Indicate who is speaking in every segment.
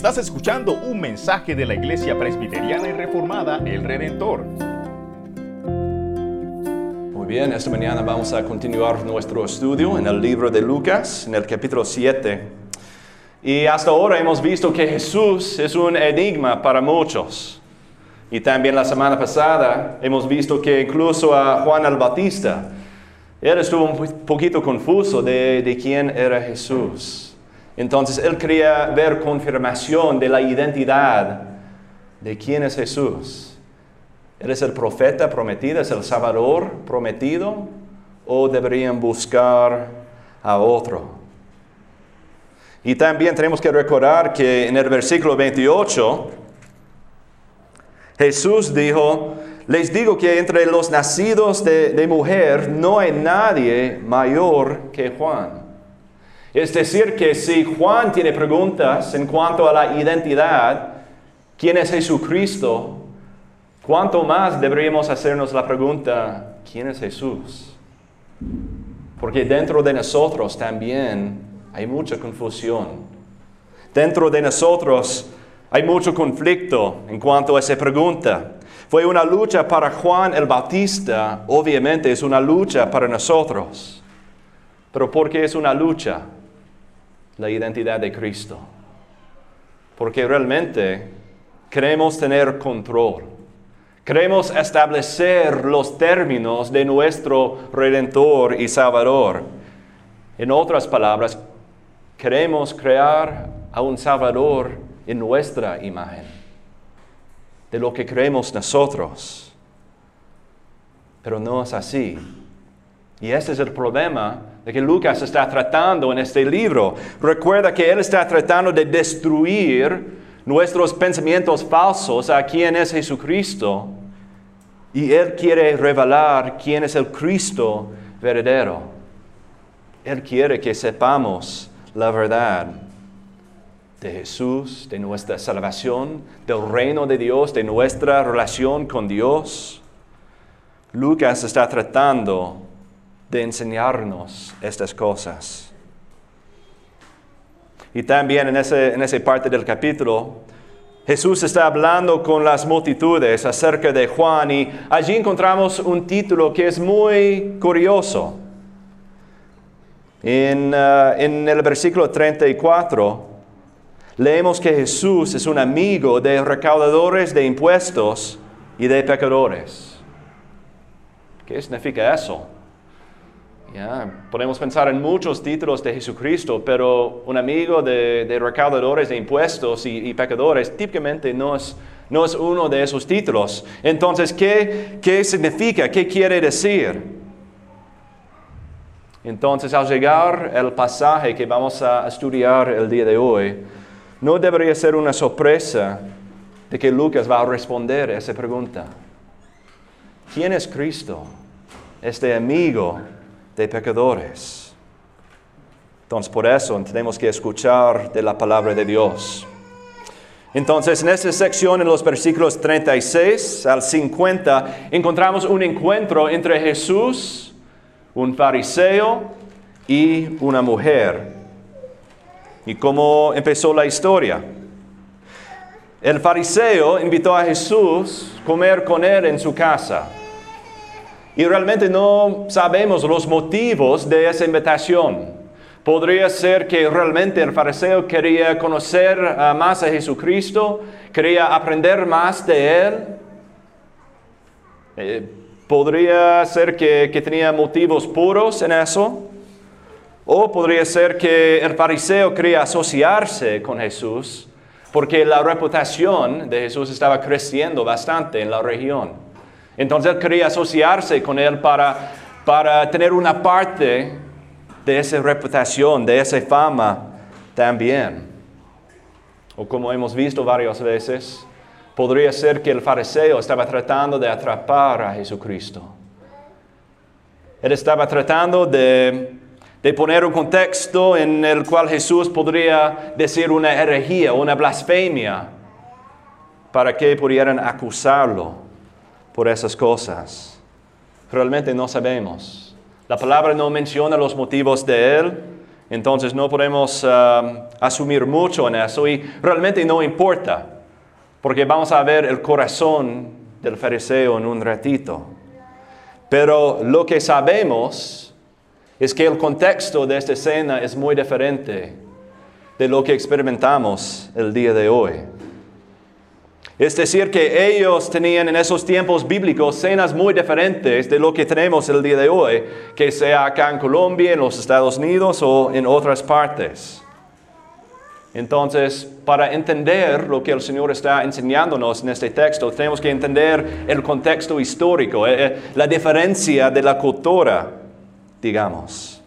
Speaker 1: Estás escuchando un mensaje de la Iglesia Presbiteriana y Reformada El Redentor.
Speaker 2: Muy bien, esta mañana vamos a continuar nuestro estudio en el libro de Lucas, en el capítulo 7. Y hasta ahora hemos visto que Jesús es un enigma para muchos. Y también la semana pasada hemos visto que incluso a Juan el Bautista, él estuvo un poquito confuso de quién era Jesús. Entonces él quería ver confirmación de la identidad de quién es Jesús. ¿Él es el profeta prometido, es el Salvador prometido? ¿O deberían buscar a otro? Y también tenemos que recordar que en el versículo 28, Jesús dijo, les digo que entre los nacidos de, de mujer no hay nadie mayor que Juan. Es decir, que si Juan tiene preguntas en cuanto a la identidad, ¿quién es Jesucristo? ¿Cuánto más deberíamos hacernos la pregunta, ¿quién es Jesús? Porque dentro de nosotros también hay mucha confusión. Dentro de nosotros hay mucho conflicto en cuanto a esa pregunta. Fue una lucha para Juan el Bautista, obviamente es una lucha para nosotros. Pero ¿por qué es una lucha? La identidad de Cristo. Porque realmente queremos tener control. Queremos establecer los términos de nuestro Redentor y Salvador. En otras palabras, queremos crear a un Salvador en nuestra imagen, de lo que creemos nosotros. Pero no es así. Y ese es el problema de que Lucas está tratando en este libro. Recuerda que él está tratando de destruir nuestros pensamientos falsos a quién es Jesucristo. Y él quiere revelar quién es el Cristo verdadero. Él quiere que sepamos la verdad de Jesús, de nuestra salvación, del reino de Dios, de nuestra relación con Dios. Lucas está tratando de enseñarnos estas cosas. Y también en, ese, en esa parte del capítulo, Jesús está hablando con las multitudes acerca de Juan y allí encontramos un título que es muy curioso. En, uh, en el versículo 34 leemos que Jesús es un amigo de recaudadores de impuestos y de pecadores. ¿Qué significa eso? Podemos pensar en muchos títulos de Jesucristo, pero un amigo de, recaudadores de impuestos y, pecadores típicamente no es, no es, uno de esos títulos. Entonces, ¿qué, ¿qué significa? ¿Qué quiere decir? Entonces, al llegar el pasaje que vamos a estudiar el día de hoy, no debería ser una sorpresa de que Lucas va a responder a esa pregunta. ¿Quién es Cristo? Este amigo de pecadores. Entonces por eso tenemos que escuchar de la palabra de Dios. Entonces en esta sección, en los versículos 36 al 50, encontramos un encuentro entre Jesús, un fariseo y una mujer. ¿Y cómo empezó la historia? El fariseo invitó a Jesús a comer con él en su casa. Y realmente no sabemos los motivos de esa invitación. Podría ser que realmente el fariseo quería conocer ah, más a Jesucristo, quería aprender más de Él. Eh, podría ser que, que tenía motivos puros en eso. O podría ser que el fariseo quería asociarse con Jesús porque la reputación de Jesús estaba creciendo bastante en la región. Entonces él quería asociarse con él para, para tener una parte de esa reputación, de esa fama también. O como hemos visto varias veces, podría ser que el fariseo estaba tratando de atrapar a Jesucristo. Él estaba tratando de, de, poner un contexto en el cual Jesús podría decir una herejía, una blasfemia, para que pudieran acusarlo por esas cosas. Realmente no sabemos. La palabra no menciona los motivos de él Entonces no podemos um, asumir mucho en eso y realmente no importa, porque vamos a ver el corazón del fariseo en un ratito. Pero lo que sabemos es que el contexto de esta escena es muy diferente de lo que experimentamos el día de hoy. Es decir, que ellos tenían en esos tiempos bíblicos cenas muy diferentes de lo que tenemos el día de hoy, que sea acá en Colombia, en los Estados Unidos o en otras partes. Entonces, para entender lo que el Señor está enseñándonos en este texto, tenemos que entender el contexto histórico, eh, eh, la diferencia de la cultura, digamos.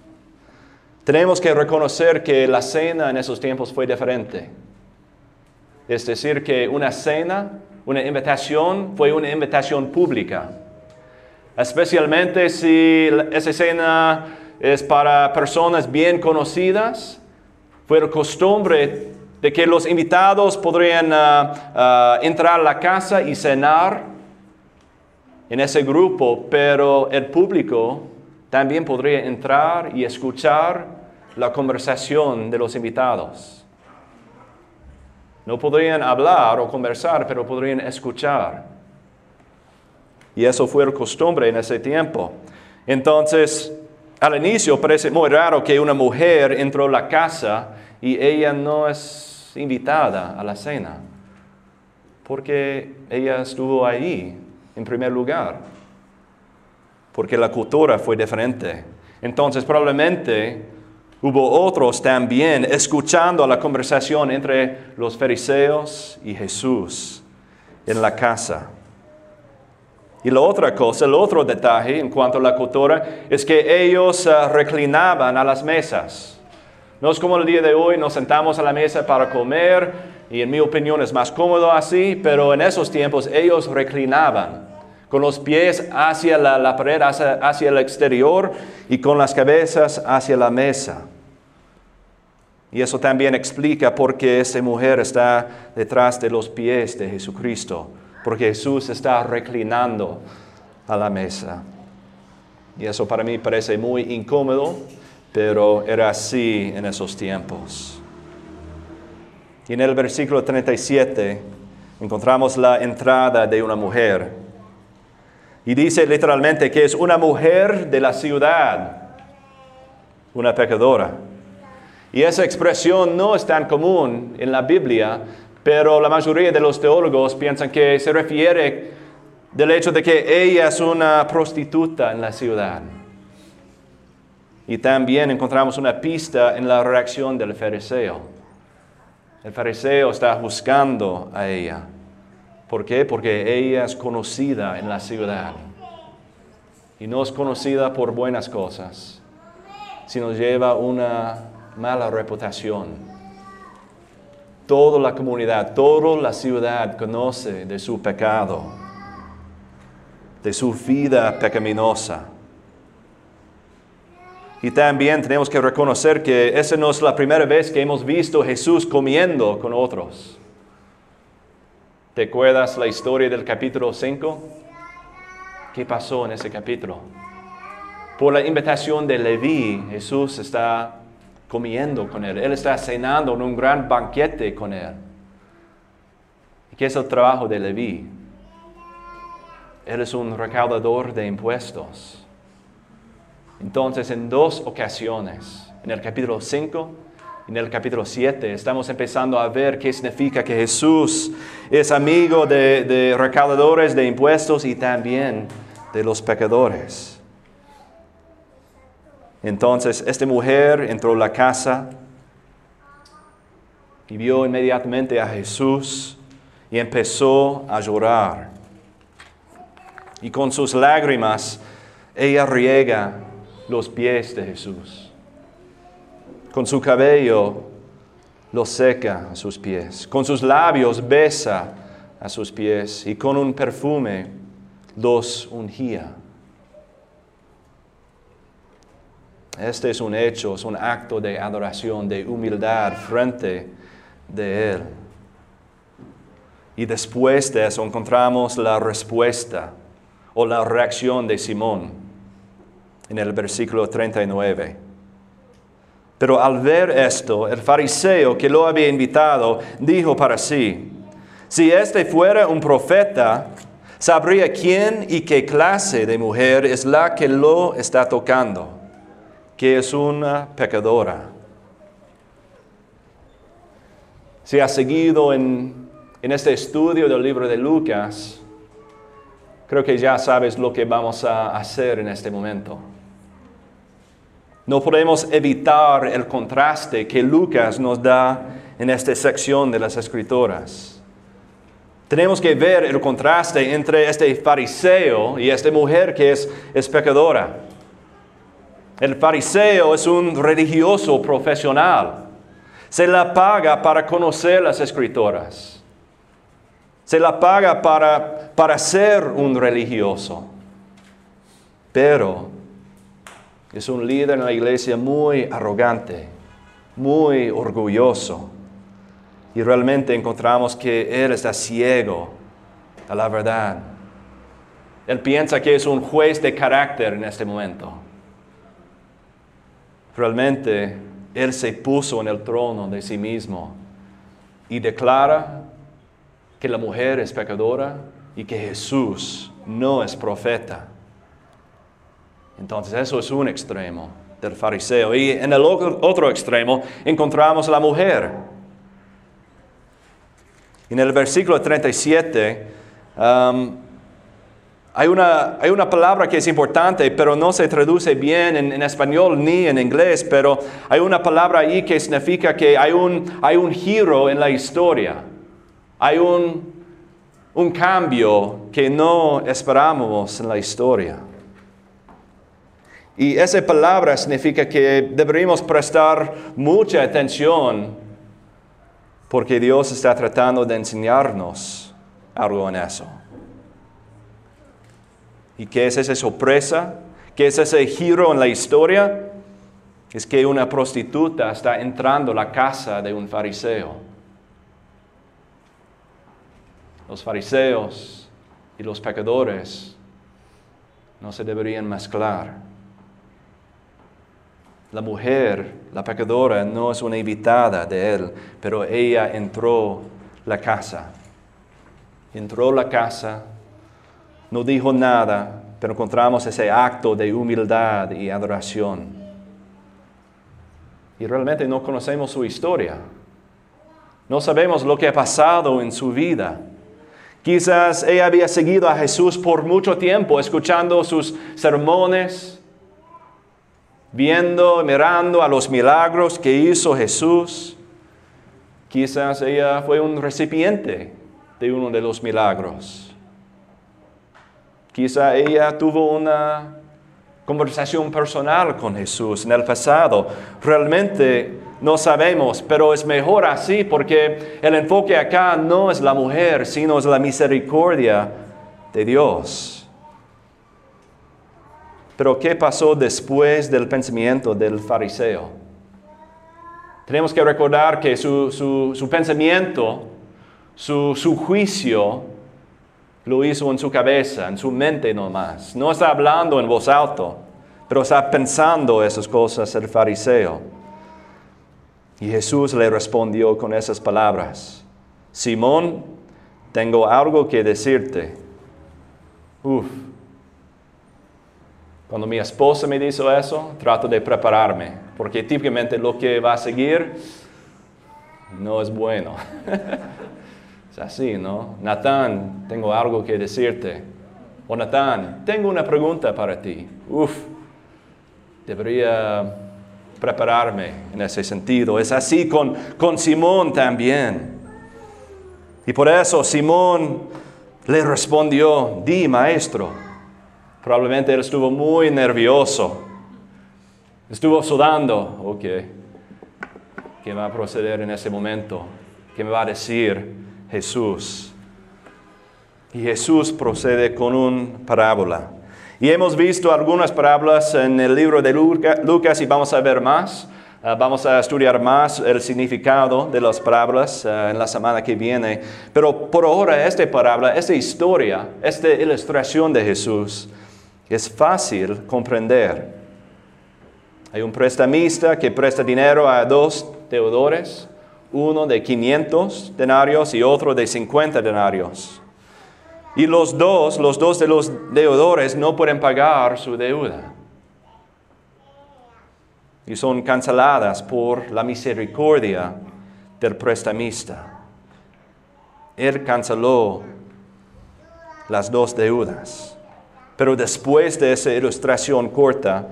Speaker 2: Tenemos que reconocer que la cena en esos tiempos fue diferente. Es decir, que una cena, una invitación, fue una invitación pública. Especialmente si esa cena es para personas bien conocidas, fue costumbre de que los invitados podrían ah, ah, entrar a la casa y cenar en ese grupo, pero el público también podría entrar y escuchar la conversación de los invitados. No podrían hablar o conversar, pero podrían escuchar. Y eso fue la costumbre en ese tiempo. Entonces, al inicio parece muy raro que una mujer entró a la casa y ella no es invitada a la cena, porque ella estuvo ahí en primer lugar, porque la cultura fue diferente. Entonces, probablemente Hubo otros también escuchando la conversación entre los fariseos y Jesús en la casa. Y la otra cosa, el otro detalle en cuanto a la cultura, es que ellos uh, reclinaban a las mesas. No es como el día de hoy, nos sentamos a la mesa para comer y en mi opinión es más cómodo así, pero en esos tiempos ellos reclinaban con los pies hacia la, pared, hacia el exterior y con las cabezas hacia la mesa. Y eso también explica por qué esa mujer está detrás de los pies de Jesucristo, porque Jesús está reclinando a la mesa. Y eso para mí parece muy incómodo, pero era así en esos tiempos. Y en el versículo 37 encontramos la entrada de una mujer. Y dice literalmente que es una mujer de la ciudad, una pecadora. Y esa expresión no es tan común en la Biblia, pero la mayoría de los teólogos piensan que se refiere del hecho de que ella es una prostituta en la ciudad. Y también encontramos una pista en la reacción del fariseo. El fariseo está buscando a ella. ¿Por qué? Porque ella es conocida en la ciudad. Y no es conocida por buenas cosas, sino lleva una mala reputación. Toda la comunidad, toda la ciudad conoce de su pecado, de su vida pecaminosa. Y también tenemos que reconocer que esa no es la primera vez que hemos visto a Jesús comiendo con otros. ¿Te acuerdas la historia del capítulo 5? ¿Qué pasó en ese capítulo? Por la invitación de Leví, Jesús está comiendo con Él. Él está cenando en un gran banquete con Él. ¿Y qué es el trabajo de Leví? Él es un recaudador de impuestos. Entonces, en dos ocasiones, en el capítulo 5 y en el capítulo 7, estamos empezando a ver qué significa que Jesús es amigo de, de recaudadores de impuestos y también de los pecadores. Entonces esta mujer entró a la casa y vio inmediatamente a Jesús y empezó a llorar. Y con sus lágrimas ella riega los pies de Jesús. Con su cabello los seca a sus pies. Con sus labios besa a sus pies y con un perfume los ungía. Este es un hecho, es un acto de adoración, de humildad frente de Él. Y después de eso encontramos la respuesta o la reacción de Simón en el versículo 39. Pero al ver esto, el fariseo que lo había invitado dijo para sí, si este fuera un profeta, sabría quién y qué clase de mujer es la que lo está tocando, que es una pecadora. Si has seguido en, en este estudio del libro de Lucas, creo que ya sabes lo que vamos a hacer en este momento. No podemos evitar el contraste que Lucas nos da en esta sección de las escrituras. Tenemos que ver el contraste entre este fariseo y esta mujer que es, es pecadora. El fariseo es un religioso profesional. Se la paga para conocer las escrituras. Se la paga para, para ser un religioso. Pero es un líder en la iglesia muy arrogante, muy orgulloso. Y realmente encontramos que él está ciego a la verdad. Él piensa que es un juez de carácter en este momento. Realmente él se puso en el trono de sí mismo y declara que la mujer es pecadora y que Jesús no es profeta. Entonces eso es un extremo del fariseo. Y en el otro extremo encontramos a la mujer. En el versículo 37 um, hay, una, hay, una, palabra que es importante, pero no se traduce bien en, en, español ni en inglés, pero hay una palabra ahí que significa que hay un, hay un giro en la historia. Hay un, un cambio que no esperábamos en la historia. Y esa palabra significa que deberíamos prestar mucha atención porque Dios está tratando de enseñarnos algo en eso. ¿Y qué es esa sorpresa? ¿Qué es ese giro en la historia? Es que una prostituta está entrando la casa de un fariseo. Los fariseos y los pecadores no se deberían mezclar. La mujer, la pecadora, no es una invitada de él, pero ella entró la casa. Entró la casa, no dijo nada, pero encontramos ese acto de humildad y adoración. Y realmente no conocemos su historia. No sabemos lo que ha pasado en su vida. Quizás ella había seguido a Jesús por mucho tiempo, escuchando sus sermones, viendo, mirando a los milagros que hizo Jesús. Quizás ella fue un recipiente de uno de los milagros. Quizá ella tuvo una conversación personal con Jesús en el pasado. Realmente no sabemos, pero es mejor así porque el enfoque acá no es la mujer, sino es la misericordia de Dios. Pero ¿qué pasó después del pensamiento del fariseo? Tenemos que recordar que su, pensamiento, su, su, juicio, lo hizo en su cabeza, en su mente nomás. No está hablando en voz alta, pero está pensando esas cosas el fariseo. Y Jesús le respondió con esas palabras. Simón, tengo algo que decirte. Uf, cuando mi esposa me dice eso, trato de prepararme, porque típicamente lo que va a seguir no es bueno. es así, ¿no? Natán, tengo algo que decirte. O Natán, tengo una pregunta para ti. Uf, debería prepararme en ese sentido. Es así con, con Simón también. Y por eso Simón le respondió, di maestro. Probablemente él estuvo muy nervioso. Estuvo sudando. Ok. ¿Qué va a proceder en ese momento? ¿Qué me va a decir Jesús? Y Jesús procede con una parábola. Y hemos visto algunas parábolas en el libro de Lucas y vamos a ver más. Ah, vamos a estudiar más el significado de las parábolas ah, en la semana que viene. Pero por ahora esta parábola, esta historia, esta ilustración de Jesús es fácil comprender. Hay un prestamista que presta dinero a dos deudores, uno de 500 denarios y otro de 50 denarios. Y los dos, los dos de los deudores no pueden pagar su deuda. Y son canceladas por la misericordia del prestamista. Él canceló las dos deudas. Pero después de esa ilustración corta,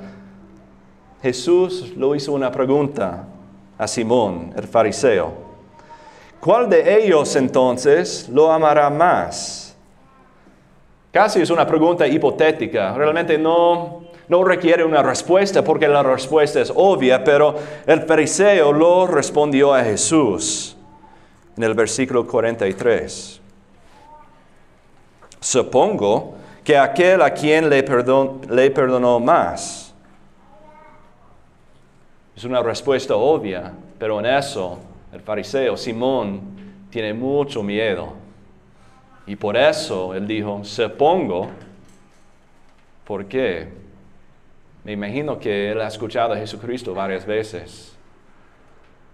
Speaker 2: Jesús lo hizo una pregunta a Simón, el fariseo. ¿Cuál de ellos entonces lo amará más? Casi es una pregunta hipotética, realmente no, no requiere una respuesta porque la respuesta es obvia, pero el fariseo lo respondió a Jesús en el versículo 43. Supongo que aquel a quien le, le perdonó más. Es una respuesta obvia, pero en eso el fariseo Simón tiene mucho miedo. Y por eso él dijo, supongo, ¿por qué? Me imagino que él ha escuchado a Jesucristo varias veces.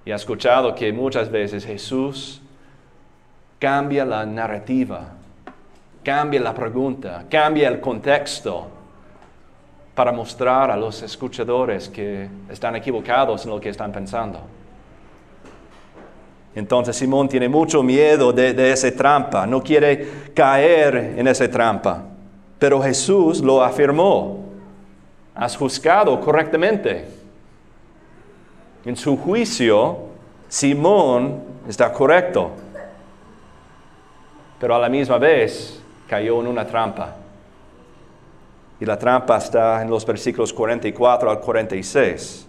Speaker 2: Y ha escuchado que muchas veces Jesús cambia la narrativa cambia la pregunta, cambia el contexto para mostrar a los escuchadores que están equivocados en lo que están pensando. Entonces Simón tiene mucho miedo de, esa trampa, no quiere caer en esa trampa. Pero Jesús lo afirmó. Has juzgado correctamente. En su juicio, Simón está correcto. Pero a la misma vez, cayó en una trampa. Y la trampa está en los versículos 44 al 46.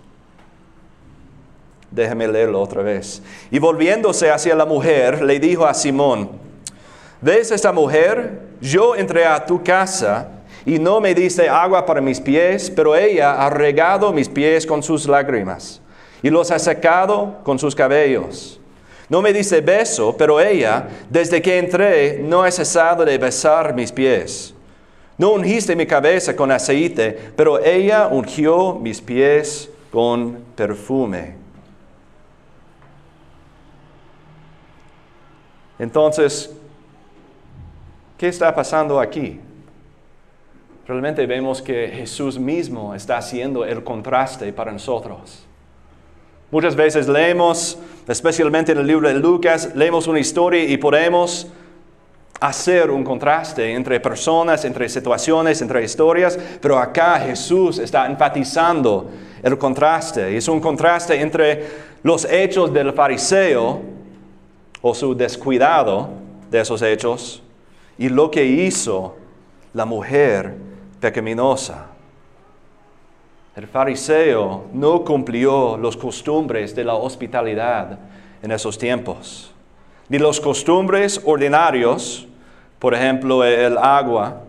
Speaker 2: Déjame leerlo otra vez. Y volviéndose hacia la mujer, le dijo a Simón, ¿ves esta mujer? Yo entré a tu casa y no me diste agua para mis pies, pero ella ha regado mis pies con sus lágrimas y los ha secado con sus cabellos. No me dice beso, pero ella, desde que entré, no ha cesado de besar mis pies. No ungiste mi cabeza con aceite, pero ella ungió mis pies con perfume. Entonces, ¿qué está pasando aquí? Realmente vemos que Jesús mismo está haciendo el contraste para nosotros. Muchas veces leemos, especialmente en el libro de Lucas, leemos una historia y podemos hacer un contraste entre personas, entre situaciones, entre historias, pero acá Jesús está enfatizando el contraste. Es un contraste entre los hechos del fariseo o su descuidado de esos hechos y lo que hizo la mujer pecaminosa. El fariseo no cumplió los costumbres de la hospitalidad en esos tiempos, ni los costumbres ordinarios, por ejemplo, el agua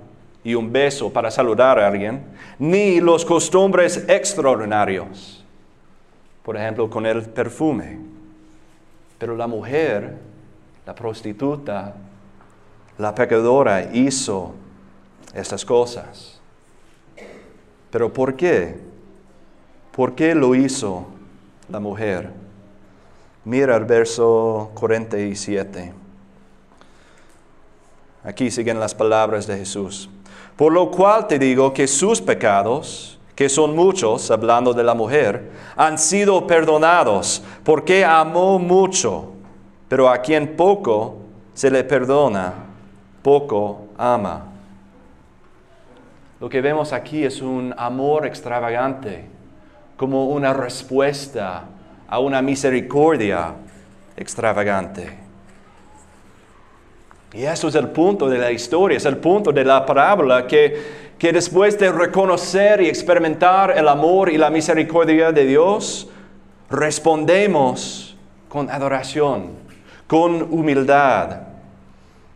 Speaker 2: y un beso para saludar a alguien, ni los costumbres extraordinarios, por ejemplo, con el perfume. Pero la mujer, la prostituta, la pecadora hizo estas cosas. ¿Pero por qué? ¿Por qué lo hizo la mujer? Mira el verso 47. Aquí siguen las palabras de Jesús. Por lo cual te digo que sus pecados, que son muchos, hablando de la mujer, han sido perdonados, porque amó mucho, pero a quien poco se le perdona, poco ama. Lo que vemos aquí es un amor extravagante como una respuesta a una misericordia extravagante. Y eso es el punto de la historia, es el punto de la parábola que, que después de reconocer y experimentar el amor y la misericordia de Dios, respondemos con adoración, con humildad,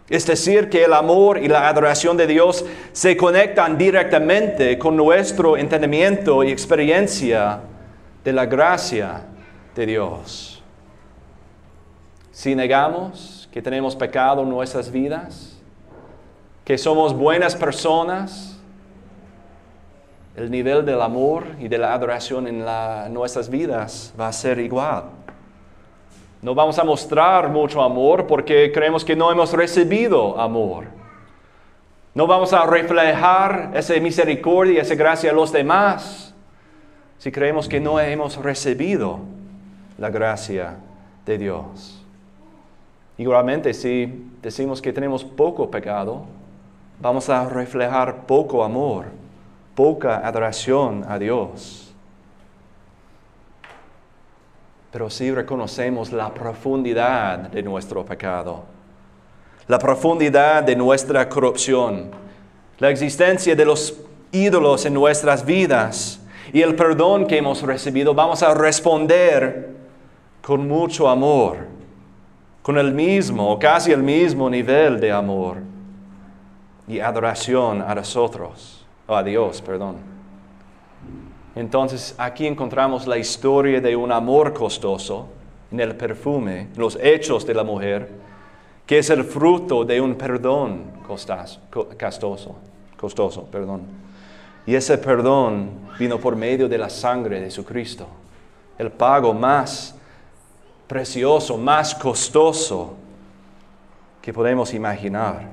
Speaker 2: es decir, que el amor y la adoración de Dios se conectan directamente con nuestro entendimiento y experiencia de la gracia de Dios. Si negamos que tenemos pecado en nuestras vidas, que somos buenas personas, el nivel del amor y de la adoración en nuestras vidas va a ser igual. No vamos a mostrar mucho amor porque creemos que no hemos recibido amor. No vamos a reflejar esa misericordia y esa gracia a los demás si creemos que no hemos recibido la gracia de Dios. Igualmente, si decimos que tenemos poco pecado, vamos a reflejar poco amor, poca adoración a Dios. Pero si reconocemos la profundidad de nuestro pecado, la profundidad de nuestra corrupción, la existencia de los ídolos en nuestras vidas y el perdón que hemos recibido, vamos a responder con mucho amor, con el mismo o casi el mismo nivel de amor y adoración a nosotros, o a Dios, perdón. Entonces aquí encontramos la historia de un amor costoso en el perfume, los hechos de la mujer, que es el fruto de un perdón costoso, costoso, perdón. Y ese perdón vino por medio de la sangre de Jesucristo, el pago más precioso, más costoso que podemos imaginar.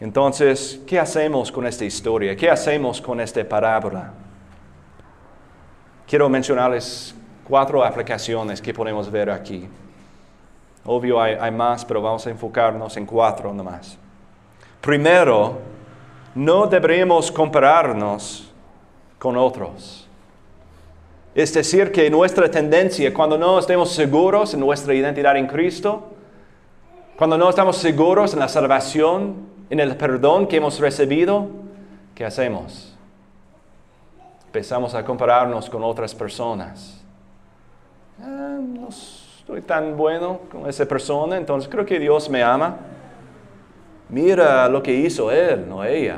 Speaker 2: Entonces, ¿qué hacemos con esta historia? ¿Qué hacemos con esta parábola? Quiero mencionarles cuatro aplicaciones que podemos ver aquí. Obvio hay, hay más, pero vamos a enfocarnos en cuatro nomás. Primero, no deberíamos compararnos con otros. Es decir, que nuestra tendencia, cuando no estemos seguros en nuestra identidad en Cristo, cuando no estamos seguros en la salvación, en el perdón que hemos recibido, ¿qué hacemos? Empezamos a compararnos con otras personas. Ah, no estoy tan bueno con esa persona, entonces creo que Dios me ama. Mira lo que hizo Él, no ella.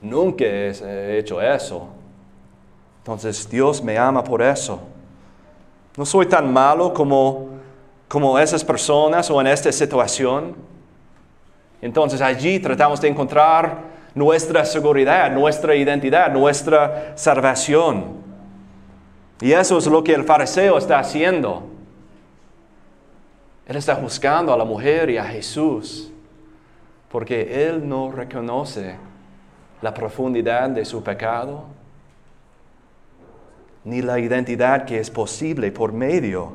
Speaker 2: Nunca he hecho eso. Entonces Dios me ama por eso. No soy tan malo como, como esas personas o en esta situación. Entonces allí tratamos de encontrar nuestra seguridad, nuestra identidad, nuestra salvación. Y eso es lo que el fariseo está haciendo. Él está juzgando a la mujer y a Jesús porque él no reconoce la profundidad de su pecado ni la identidad que es posible por medio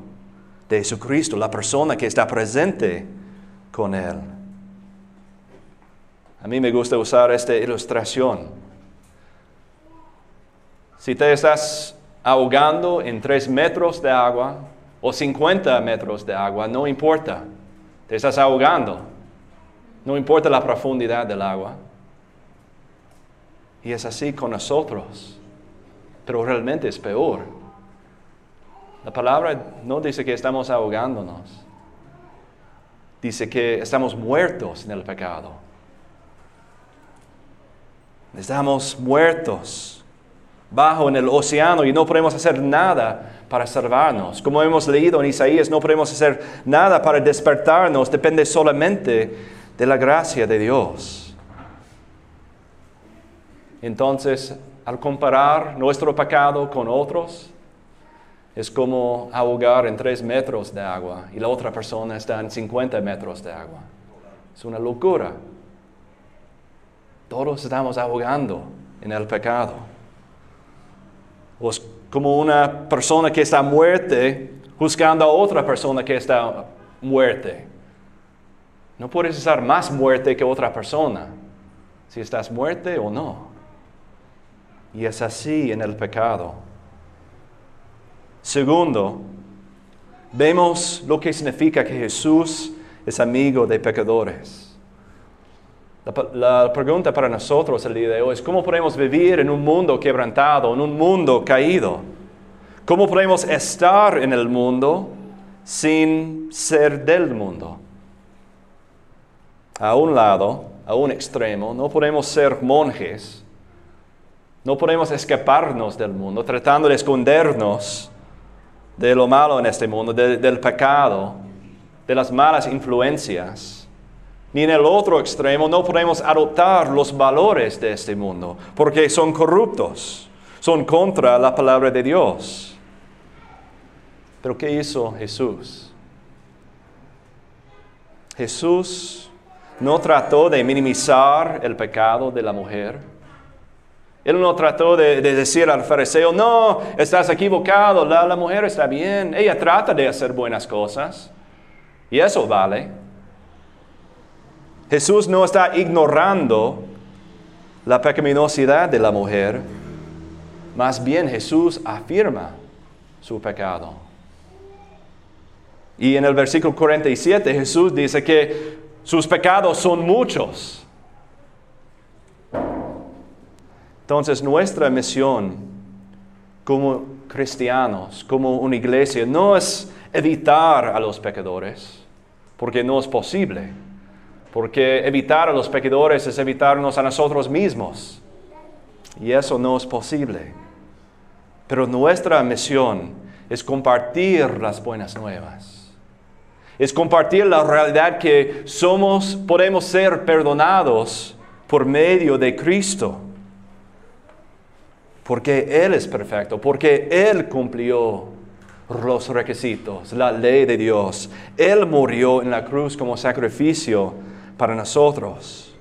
Speaker 2: de Jesucristo, la persona que está presente con Él. A mí me gusta usar esta ilustración. Si te estás ahogando en tres metros de agua o 50 metros de agua, no importa. Te estás ahogando. No importa la profundidad del agua. Y es así con nosotros pero realmente es peor. La palabra no dice que estamos ahogándonos, dice que estamos muertos en el pecado. Estamos muertos bajo en el océano y no podemos hacer nada para salvarnos. Como hemos leído en Isaías, no podemos hacer nada para despertarnos, depende solamente de la gracia de Dios. Entonces, al comparar nuestro pecado con otros, es como ahogar en tres metros de agua y la otra persona está en 50 metros de agua. Es una locura. Todos estamos ahogando en el pecado. O es como una persona que está muerte juzgando a otra persona que está muerte. No puedes estar más muerte que otra persona si estás muerte o no. Y es así en el pecado. Segundo, vemos lo que significa que Jesús es amigo de pecadores. La, pregunta para nosotros el día de hoy es cómo podemos vivir en un mundo quebrantado, en un mundo caído. ¿Cómo podemos estar en el mundo sin ser del mundo? A un lado, a un extremo, no podemos ser monjes no podemos escaparnos del mundo tratando de escondernos de lo malo en este mundo, del pecado, de las malas influencias. ni en el otro extremo no podemos adoptar los valores de este mundo, porque son corruptos, son contra la palabra de Dios. Pero ¿qué hizo Jesús? Jesús no trató de minimizar el pecado de la mujer. Él no trató de, decir al fariseo, no, estás equivocado, la, la mujer está bien, ella trata de hacer buenas cosas. Y eso vale. Jesús no está ignorando la pecaminosidad de la mujer, más bien Jesús afirma su pecado. Y en el versículo 47 Jesús dice que sus pecados son muchos. Entonces nuestra misión como cristianos, como una iglesia, no es evitar a los pecadores, porque no es posible. Porque evitar a los pecadores es evitarnos a nosotros mismos. Y eso no es posible. Pero nuestra misión es compartir las buenas nuevas es compartir la realidad que somos, podemos ser perdonados por medio de Cristo. Porque Él es perfecto, porque Él cumplió los requisitos, la ley de Dios. Él murió en la cruz como sacrificio para nosotros.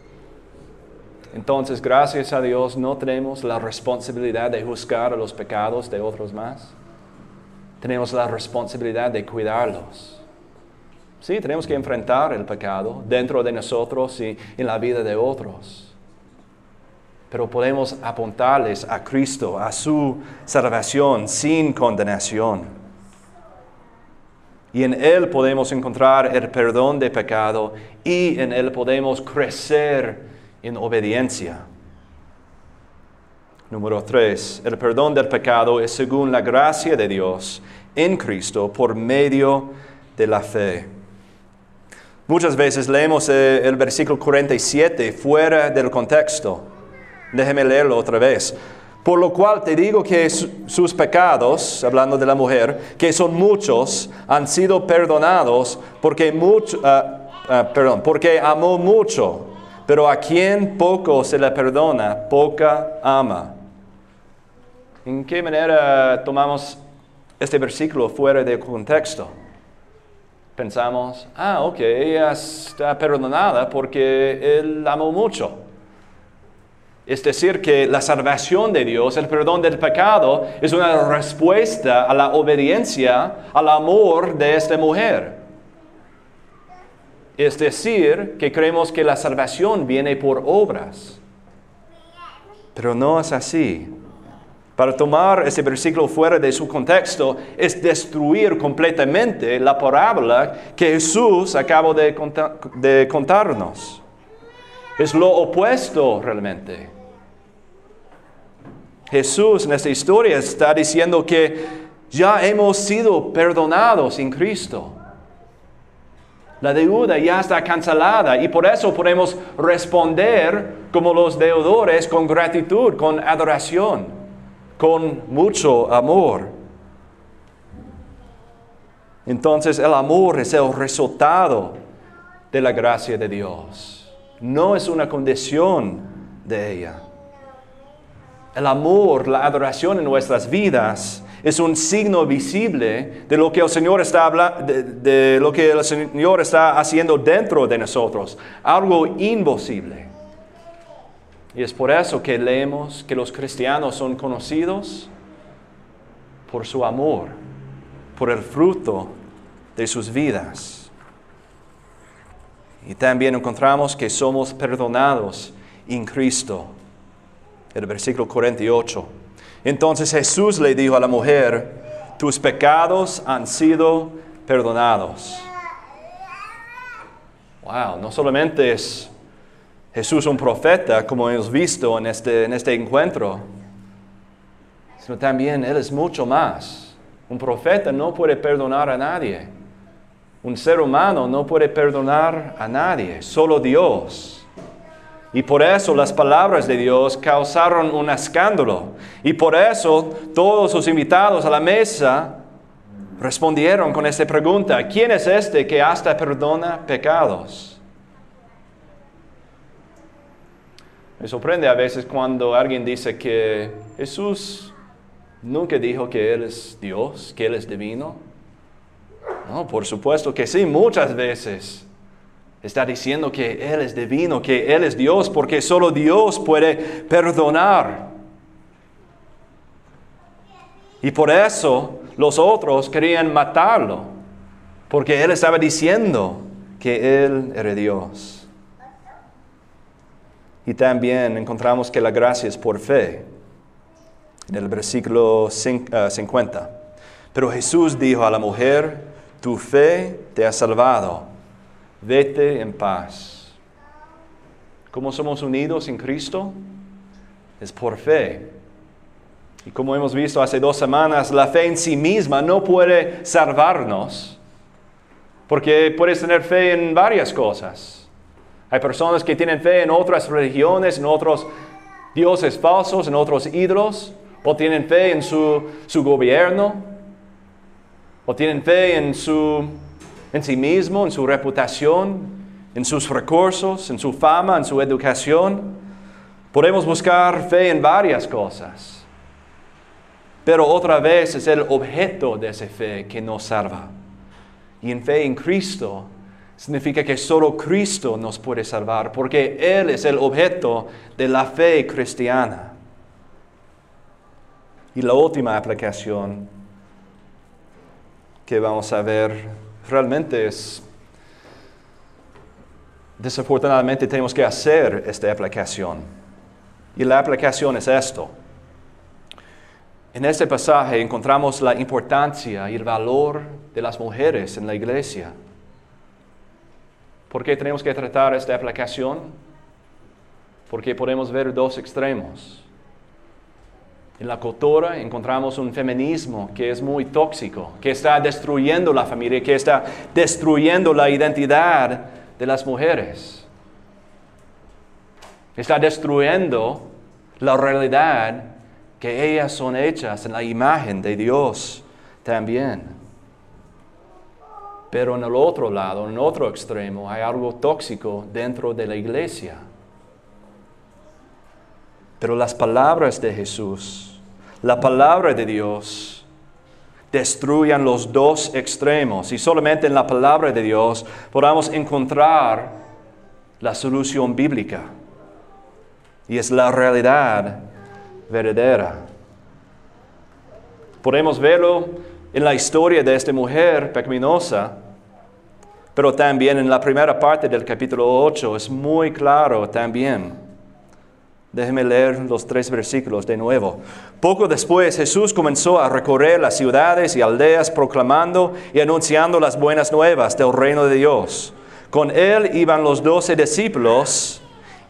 Speaker 2: Entonces, gracias a Dios, no tenemos la responsabilidad de juzgar los pecados de otros más. Tenemos la responsabilidad de cuidarlos. Sí, tenemos que enfrentar el pecado dentro de nosotros y en la vida de otros. Pero podemos apuntarles a Cristo, a su salvación sin condenación. Y en Él podemos encontrar el perdón de pecado y en Él podemos crecer en obediencia. Número 3. El perdón del pecado es según la gracia de Dios en Cristo por medio de la fe. Muchas veces leemos eh, el versículo 47 fuera del contexto. Déjeme leerlo otra vez. Por lo cual te digo que sus pecados, hablando de la mujer, que son muchos, han sido perdonados porque, mucho, ah, ah, perdón, porque amó mucho. Pero a quien poco se le perdona, poca ama. ¿En qué manera tomamos este versículo fuera del contexto? pensamos, ah, ok, ella está perdonada porque Él amó mucho. Es decir, que la salvación de Dios, el perdón del pecado, es una respuesta a la obediencia, al amor de esta mujer. Es decir, que creemos que la salvación viene por obras. Pero no es así. Para tomar ese versículo fuera de su contexto es destruir completamente la parábola que Jesús acabó de, de contarnos. Es lo opuesto realmente. Jesús en esta historia está diciendo que ya hemos sido perdonados en Cristo. La deuda ya está cancelada y por eso podemos responder como los deudores con gratitud, con adoración con mucho amor. Entonces el amor es el resultado de la gracia de Dios. No es una condición de ella. El amor, la adoración en nuestras vidas es un signo visible de lo que el Señor está de lo que el Señor está haciendo dentro de nosotros, algo imposible. Y es por eso que leemos que los cristianos son conocidos por su amor, por el fruto de sus vidas. Y también encontramos que somos perdonados en Cristo. El versículo 48. Entonces Jesús le dijo a la mujer, tus pecados han sido perdonados. Wow, no solamente es Jesús un profeta, como hemos visto en este, en este encuentro, sino también Él es mucho más. Un profeta no puede perdonar a nadie. Un ser humano no puede perdonar a nadie, solo Dios. Y por eso las palabras de Dios causaron un escándalo. Y por eso todos los invitados a la mesa respondieron con esta pregunta, ¿quién es este que hasta perdona pecados? Me sorprende a veces cuando alguien dice que Jesús nunca dijo que Él es Dios, que Él es divino. No, por supuesto que sí, muchas veces. Está diciendo que Él es divino, que Él es Dios, porque solo Dios puede perdonar. Y por eso los otros querían matarlo, porque Él estaba diciendo que Él era Dios. Y también encontramos que la gracia es por fe, en el versículo 50. Ah, Pero Jesús dijo a la mujer, tu fe te ha salvado, vete en paz. ¿Cómo somos unidos en Cristo? Es por fe. Y como hemos visto hace dos semanas, la fe en sí misma no puede salvarnos, porque puedes tener fe en varias cosas. Hay personas que tienen fe en otras religiones, en otros dioses falsos, en otros ídolos, o tienen fe en su, gobierno, o tienen fe en, su, en sí mismo, en su reputación, en sus recursos, en su fama, en su educación. Podemos buscar fe en varias cosas, pero otra vez es el objeto de esa fe que nos salva. Y en fe en Cristo significa que solo Cristo nos puede salvar, porque Él es el objeto de la fe cristiana. Y la última aplicación que vamos a ver realmente es, desafortunadamente tenemos que hacer esta aplicación. Y la aplicación es esto. En este pasaje encontramos la importancia y el valor de las mujeres en la iglesia. ¿Por qué tenemos que tratar esta aplicación? Porque podemos ver dos extremos. En la cultura encontramos un feminismo que es muy tóxico, que está destruyendo la familia, que está destruyendo la identidad de las mujeres. Está destruyendo la realidad que ellas son hechas en la imagen de Dios también. Pero en el otro lado, en otro extremo, hay algo tóxico dentro de la iglesia. Pero las palabras de Jesús, la palabra de Dios, destruyan los dos extremos. Y solamente en la palabra de Dios podamos encontrar la solución bíblica. Y es la realidad verdadera. Podemos verlo en la historia de esta mujer pecaminosa, pero también en la primera parte del capítulo 8 es muy claro también. Déjeme leer los tres versículos de nuevo. Poco después Jesús comenzó a recorrer las ciudades y aldeas proclamando y anunciando las buenas nuevas del reino de Dios. Con él iban los doce discípulos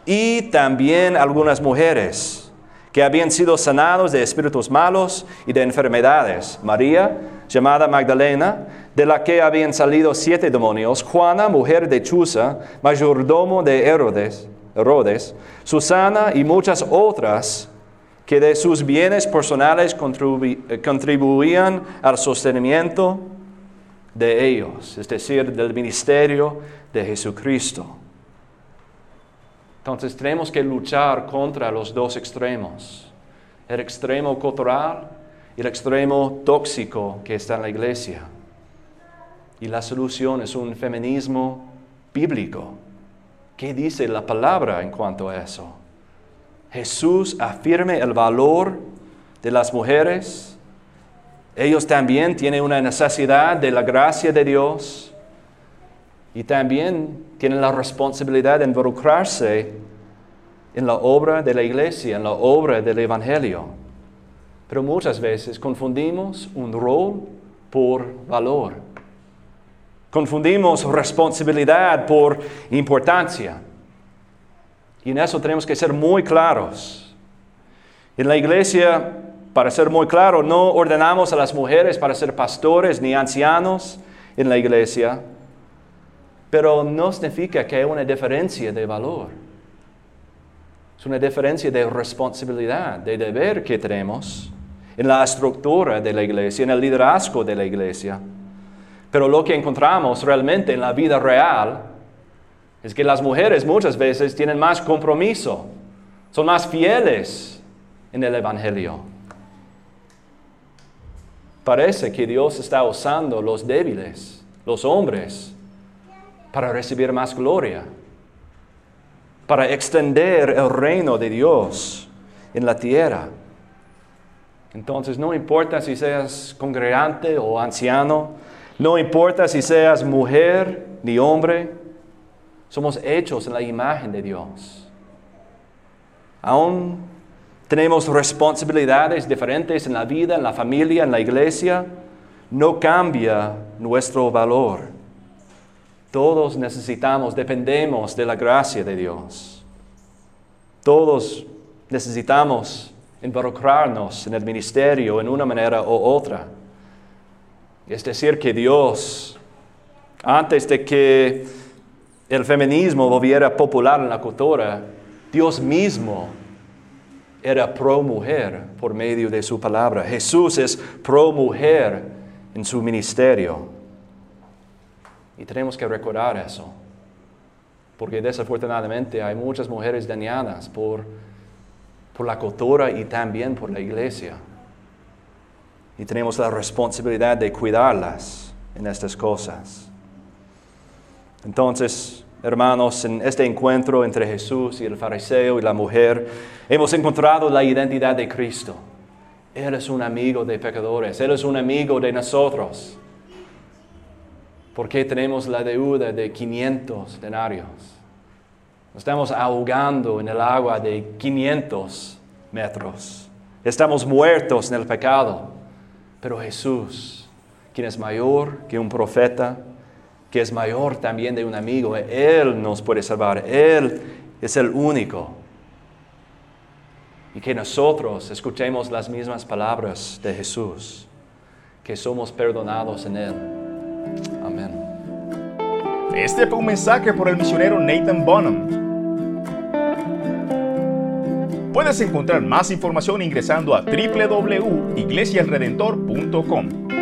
Speaker 2: y también algunas mujeres que habían sido sanados de espíritus malos y de enfermedades. María, llamada Magdalena, de la que habían salido siete demonios, Juana, mujer de Chuza, mayordomo de Herodes, Herodes, Susana y muchas otras que de sus bienes personales contribuían al sostenimiento de ellos, es decir, del ministerio de Jesucristo. Entonces tenemos que luchar contra los dos extremos, el extremo cultural y el extremo tóxico que está en la iglesia. Y la solución es un feminismo bíblico. ¿Qué dice la palabra en cuanto a eso? Jesús afirme el valor de las mujeres. Ellos también tienen una necesidad de la gracia de Dios y también tienen la responsabilidad de involucrarse en la obra de la iglesia, en la obra del Evangelio. Pero muchas veces confundimos un rol por valor. Confundimos responsabilidad por importancia. Y en eso tenemos que ser muy claros. En la iglesia, para ser muy claro, no ordenamos a las mujeres para ser pastores ni ancianos en la iglesia pero no significa que hay una diferencia de valor. Es una diferencia de responsabilidad, de deber que tenemos en la estructura de la iglesia, en el liderazgo de la iglesia. Pero lo que encontramos realmente en la vida real es que las mujeres muchas veces tienen más compromiso son más fieles en el Evangelio. Parece que Dios está usando los débiles, los hombres, para recibir más gloria, para extender el reino de Dios en la tierra. Entonces no importa si seas congregante o anciano, no importa si seas mujer ni hombre, somos hechos en la imagen de Dios. Aún tenemos responsabilidades diferentes en la vida, en la familia, en la iglesia, no cambia nuestro valor. Todos necesitamos, dependemos de la gracia de Dios. Todos necesitamos involucrarnos en el ministerio en una manera u otra. Es decir, que Dios, antes de que el feminismo volviera popular en la cultura, Dios mismo era pro mujer por medio de su palabra. Jesús es pro mujer en su ministerio. Y tenemos que recordar eso, porque desafortunadamente hay muchas mujeres dañadas por por la cultura y también por la iglesia. Y tenemos la responsabilidad de cuidarlas en estas cosas. Entonces, hermanos, en este encuentro entre Jesús y el fariseo y la mujer, hemos encontrado la identidad de Cristo. Él es un amigo de pecadores, Él es un amigo de nosotros. Porque tenemos la deuda de 500 denarios? estamos ahogando en el agua de 500 metros. Estamos muertos en el pecado. Pero Jesús, quien es mayor que un profeta, que es mayor también de un amigo, Él nos puede salvar. Él es el único. Y que nosotros escuchemos las mismas palabras de Jesús, que somos perdonados en Él. Amén.
Speaker 1: Este fue un mensaje por el misionero Nathan Bonham. Puedes encontrar más información ingresando a www.iglesialredentor.com.